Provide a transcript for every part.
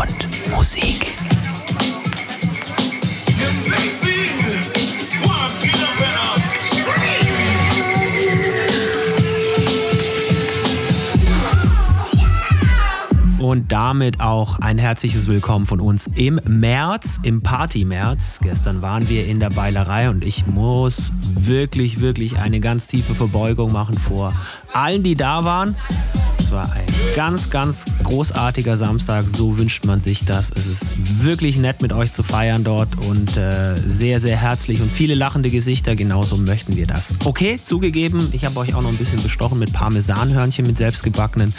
und Musik. Und damit auch ein herzliches Willkommen von uns im März, im Party-März. Gestern waren wir in der Beilerei und ich muss wirklich, wirklich eine ganz tiefe Verbeugung machen vor allen, die da waren war ein ganz, ganz großartiger Samstag. So wünscht man sich das. Es ist wirklich nett mit euch zu feiern dort und äh, sehr, sehr herzlich und viele lachende Gesichter. Genauso möchten wir das. Okay, zugegeben, ich habe euch auch noch ein bisschen bestochen mit Parmesanhörnchen, mit selbstgebackenen.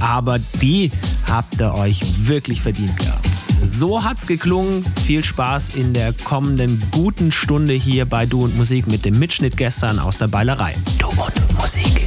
Aber die habt ihr euch wirklich verdient gehabt. So hat's geklungen. Viel Spaß in der kommenden guten Stunde hier bei Du und Musik mit dem Mitschnitt gestern aus der Beilerei. Du und Musik.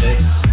six.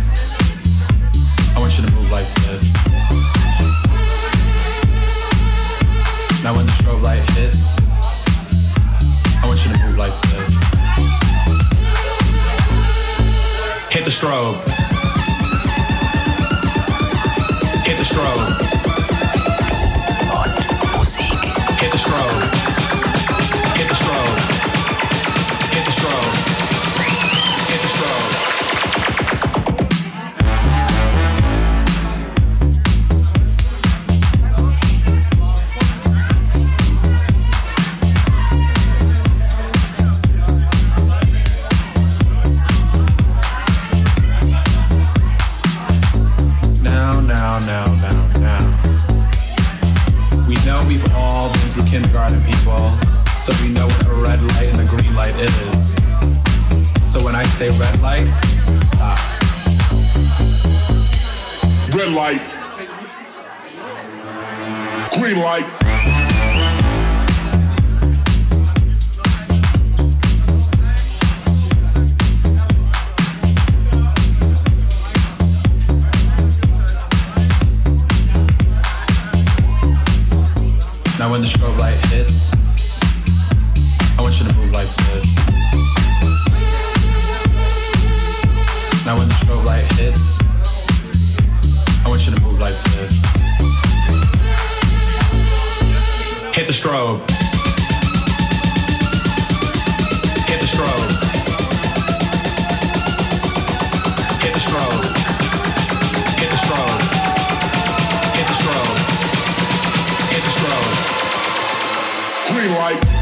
right.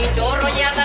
y yo rolleando.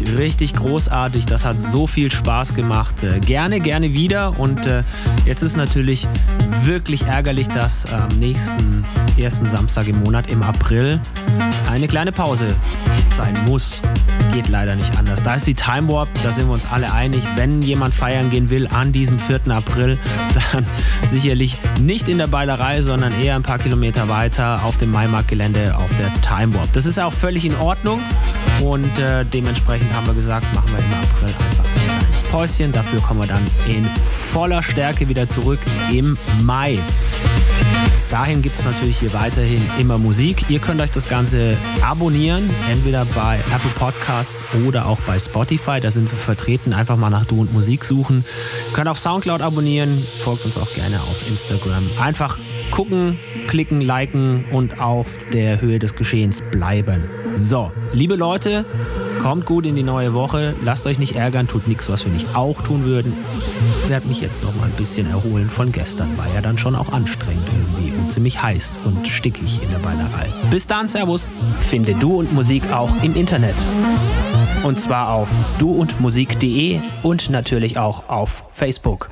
Wirklich richtig großartig. Das hat so viel Spaß gemacht. Äh, gerne, gerne wieder. Und äh, jetzt ist natürlich wirklich ärgerlich, dass am nächsten ersten Samstag im Monat im April eine kleine Pause sein muss. Geht leider nicht anders. Da ist die Time Warp, da sind wir uns alle einig. Wenn jemand feiern gehen will an diesem 4. April, dann sicherlich nicht in der Beilerei, sondern eher ein paar Kilometer weiter auf dem Maimarktgelände auf der Time Warp. Das ist auch völlig in Ordnung und äh, dementsprechend haben wir gesagt, machen wir im April einfach ein kleines Päuschen. Dafür kommen wir dann in voller Stärke wieder zurück im Mai. Bis dahin gibt es natürlich hier weiterhin immer Musik. Ihr könnt euch das Ganze abonnieren, entweder bei Apple Podcasts oder auch bei Spotify. Da sind wir vertreten. Einfach mal nach Du und Musik suchen. Könnt auf Soundcloud abonnieren. Folgt uns auch gerne auf Instagram. Einfach gucken, klicken, liken und auf der Höhe des Geschehens bleiben. So, liebe Leute, kommt gut in die neue Woche. Lasst euch nicht ärgern, tut nichts, was wir nicht auch tun würden. Ich werde mich jetzt noch mal ein bisschen erholen von gestern. War ja dann schon auch anstrengend irgendwie und ziemlich heiß und stickig in der Beilerei. Bis dann, Servus. Finde Du und Musik auch im Internet. Und zwar auf duundmusik.de und natürlich auch auf Facebook.